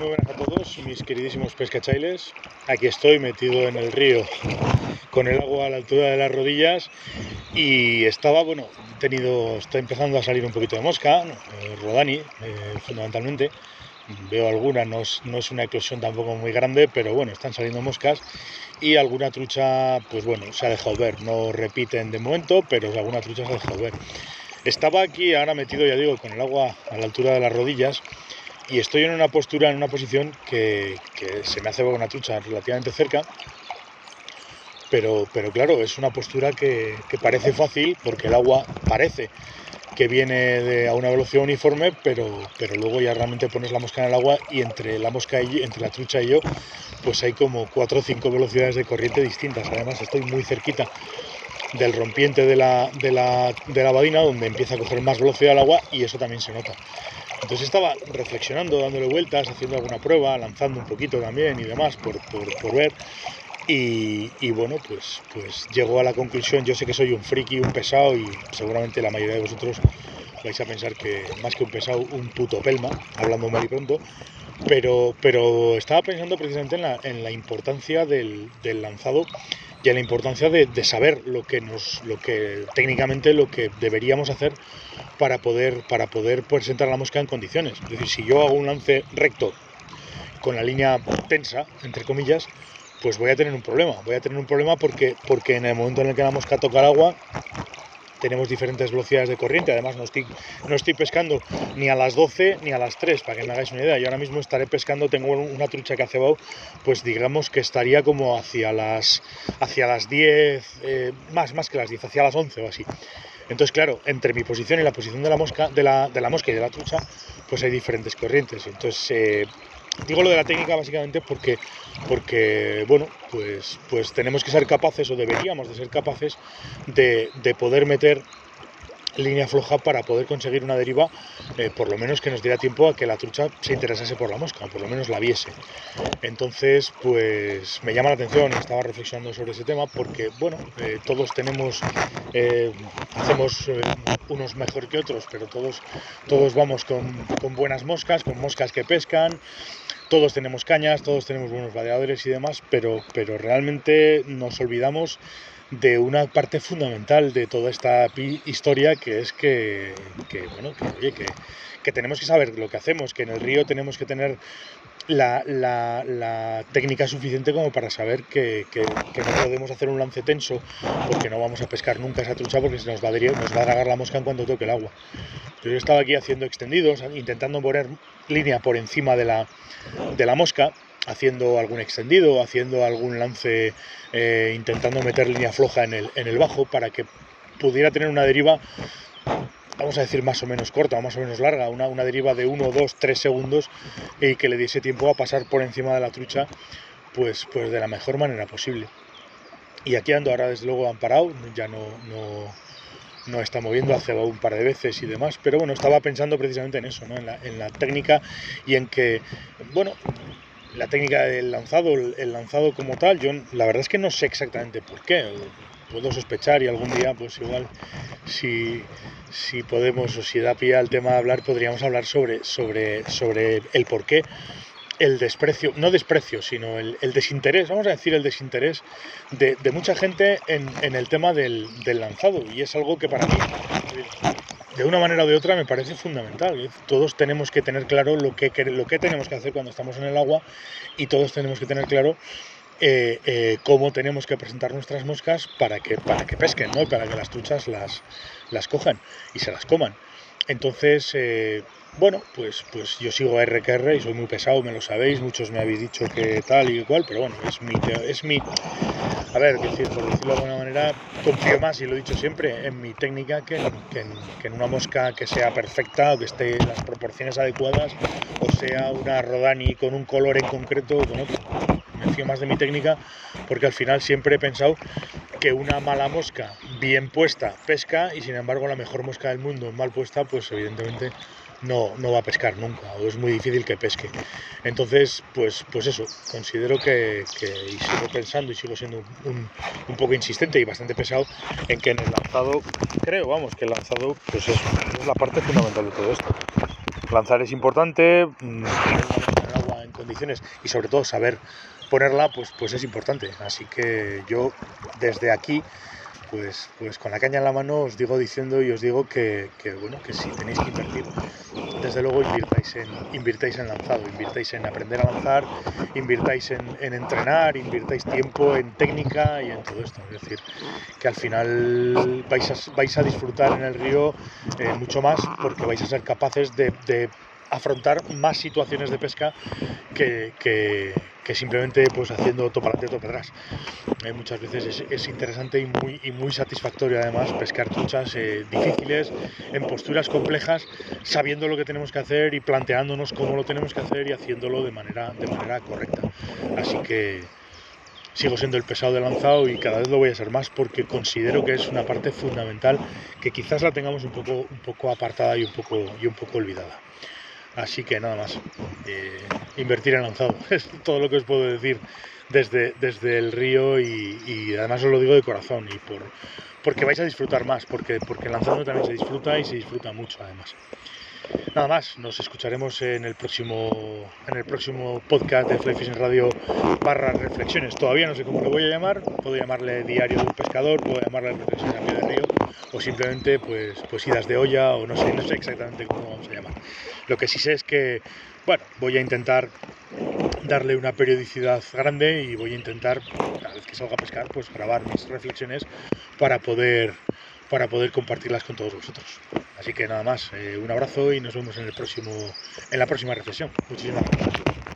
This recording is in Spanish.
Muy buenas a todos, mis queridísimos pescachailes. Aquí estoy metido en el río con el agua a la altura de las rodillas y estaba, bueno, tenido, está empezando a salir un poquito de mosca, eh, rodani, eh, fundamentalmente. Veo alguna, no es, no es una eclosión tampoco muy grande, pero bueno, están saliendo moscas y alguna trucha, pues bueno, se ha dejado ver. No repiten de momento, pero alguna trucha se ha dejado ver. Estaba aquí ahora metido, ya digo, con el agua a la altura de las rodillas y estoy en una postura, en una posición que, se me hace una trucha relativamente cerca, pero, pero claro, es una postura que, parece fácil porque el agua parece que viene a una velocidad uniforme, pero, pero luego ya realmente pones la mosca en el agua y entre la mosca y trucha y yo, pues hay como cuatro o cinco velocidades de corriente distintas. Además estoy muy cerquita del rompiente de la, de la, de la badina, donde empieza a coger más velocidad el agua y eso también se nota. Entonces estaba reflexionando, dándole vueltas, haciendo alguna prueba, lanzando un poquito también y demás por, por, ver. Y, y, bueno, pues, pues llegó a la conclusión, yo sé que soy un friki, un pesado y seguramente la mayoría de vosotros vais a pensar que más que un pesado, un puto pelma, hablando mal y pronto, pero, pero estaba pensando precisamente en la, en la importancia del, del lanzado y a la importancia de, saber lo que nos, lo que técnicamente lo que deberíamos hacer para poder, para poder presentar la mosca en condiciones. Es decir, si yo hago un lance recto con la línea tensa, entre comillas, pues voy a tener un problema. Voy a tener un problema porque, porque en el momento en el que la mosca toca el agua, tenemos diferentes velocidades de corriente. Además, no estoy, no estoy pescando ni a las 12 ni a las 3, para que me hagáis una idea. Yo ahora mismo estaré pescando, tengo una trucha que ha cebado, pues digamos que estaría como hacia las, hacia las 10, eh, más, más que las 10, hacia las 11 o así. Entonces, claro, entre mi posición y la posición de la mosca, de la, de la mosca y de la trucha, pues hay diferentes corrientes. Entonces, eh, Digo lo de la técnica básicamente porque, porque bueno, pues, pues tenemos que ser capaces o deberíamos de ser capaces de, de poder meter línea floja para poder conseguir una deriva, eh, por lo menos que nos diera tiempo a que la trucha se interesase por la mosca, por lo menos la viese. Entonces, pues me llama la atención, estaba reflexionando sobre ese tema, porque, bueno, eh, todos tenemos, eh, hacemos unos mejor que otros, pero todos, todos vamos con, con buenas moscas, con moscas que pescan, todos tenemos cañas, todos tenemos buenos vadeadores y demás, pero, pero realmente nos olvidamos de una parte fundamental de toda esta historia que es que, bueno, que, tenemos que saber lo que hacemos, que en el río tenemos que tener la, técnica suficiente como para saber que, no podemos hacer un lance tenso porque no vamos a pescar nunca esa trucha porque se nos va a, nos va a dragar la mosca en cuanto toque el agua. Yo estaba aquí haciendo extendidos, intentando poner línea por encima de la, de la mosca haciendo algún extendido, haciendo algún lance, eh, intentando meter línea floja en el, en el bajo para que pudiera tener una deriva, vamos a decir más o menos corta o más o menos larga, una, una deriva de 1, 2, 3 segundos y que le diese tiempo a pasar por encima de la trucha pues, pues de la mejor manera posible. Y aquí ando ahora desde luego han parado, ya no, no, no está moviendo, hace un par de veces y demás, pero bueno, estaba pensando precisamente en eso, ¿no? en, la, en la técnica y en que, bueno, la técnica del lanzado, el lanzado como tal, yo la verdad es que no sé exactamente por qué. Puedo sospechar y algún día, pues igual, si, si podemos o si da pie al tema de hablar, podríamos hablar sobre, sobre, sobre el por qué el desprecio, no desprecio, sino el, desinterés, vamos a decir el desinterés de, mucha gente en, en el tema del, del, lanzado. Y es algo que para mí de una manera o de otra me parece fundamental. Todos tenemos que tener claro lo que, lo que tenemos que hacer cuando estamos en el agua y todos tenemos que tener claro eh, eh, cómo tenemos que presentar nuestras moscas para que, para que pesquen, ¿no? para que las truchas las, las cojan y se las coman. Entonces, eh, bueno, pues, pues yo sigo a RQR y soy muy pesado, me lo sabéis, muchos me habéis dicho que tal y cual, pero bueno, es mi, es mi a ver, decir, por decirlo de alguna manera, confío más, y lo he dicho siempre, en mi técnica que en, una mosca que sea perfecta o que esté en las proporciones adecuadas, o sea una Rodani con un color en concreto o con otro. Me más de mi técnica porque al final siempre he pensado que una mala mosca bien puesta pesca y sin embargo la mejor mosca del mundo mal puesta, pues evidentemente no, no va a pescar nunca o es muy difícil que pesque. Entonces, pues, pues eso, considero que, y sigo pensando y sigo siendo un, un, poco insistente y bastante pesado en que en el lanzado, creo, vamos, que el lanzado pues es, es la parte fundamental de todo esto. Lanzar es importante, mm, condiciones y sobre todo saber ponerla, pues, pues es importante. Así que yo desde aquí pues, pues con la caña en la mano os digo diciendo y os digo que, bueno, que si tenéis que invertir, desde luego invirtáis en, invirtáis en lanzado, invirtáis en aprender a lanzar, invirtáis en, entrenar, invirtáis tiempo en técnica y en todo esto. Es decir, que al final vais a, vais a disfrutar en el río eh, mucho más porque vais a ser capaces de, afrontar más situaciones de pesca que que simplemente pues haciendo topa adelante, topa. Eh, muchas veces es, interesante y muy, y muy satisfactorio además pescar truchas eh, difíciles, en posturas complejas, sabiendo lo que tenemos que hacer y planteándonos cómo lo tenemos que hacer y haciéndolo de manera, de manera correcta. Así que sigo siendo el pesado de lanzado y cada vez lo voy a ser más porque considero que es una parte fundamental que quizás la tengamos un poco, un poco apartada y un poco, y un poco olvidada. Así que nada más, eh, invertir en lanzado, es todo lo que os puedo decir desde, desde el río y, además os lo digo de corazón y por, porque vais a disfrutar más, porque, porque lanzando también se disfruta y se disfruta mucho además. Nada más, nos escucharemos en el próximo, en el próximo podcast de Fly Radio barra reflexiones. Todavía no sé cómo lo voy a llamar, puedo llamarle diario de un pescador, puedo llamarle reflexiones a pie de río o simplemente pues, pues idas de olla o no sé, no sé exactamente cómo vamos a llamar. Lo que sí sé es que, bueno, voy a intentar darle una periodicidad grande y voy a intentar, cada vez que salga a pescar, pues grabar mis reflexiones para poder, para poder compartirlas con todos vosotros. Así que nada más, eh, un abrazo y nos vemos en, el próximo, en la próxima reflexión. Muchísimas gracias.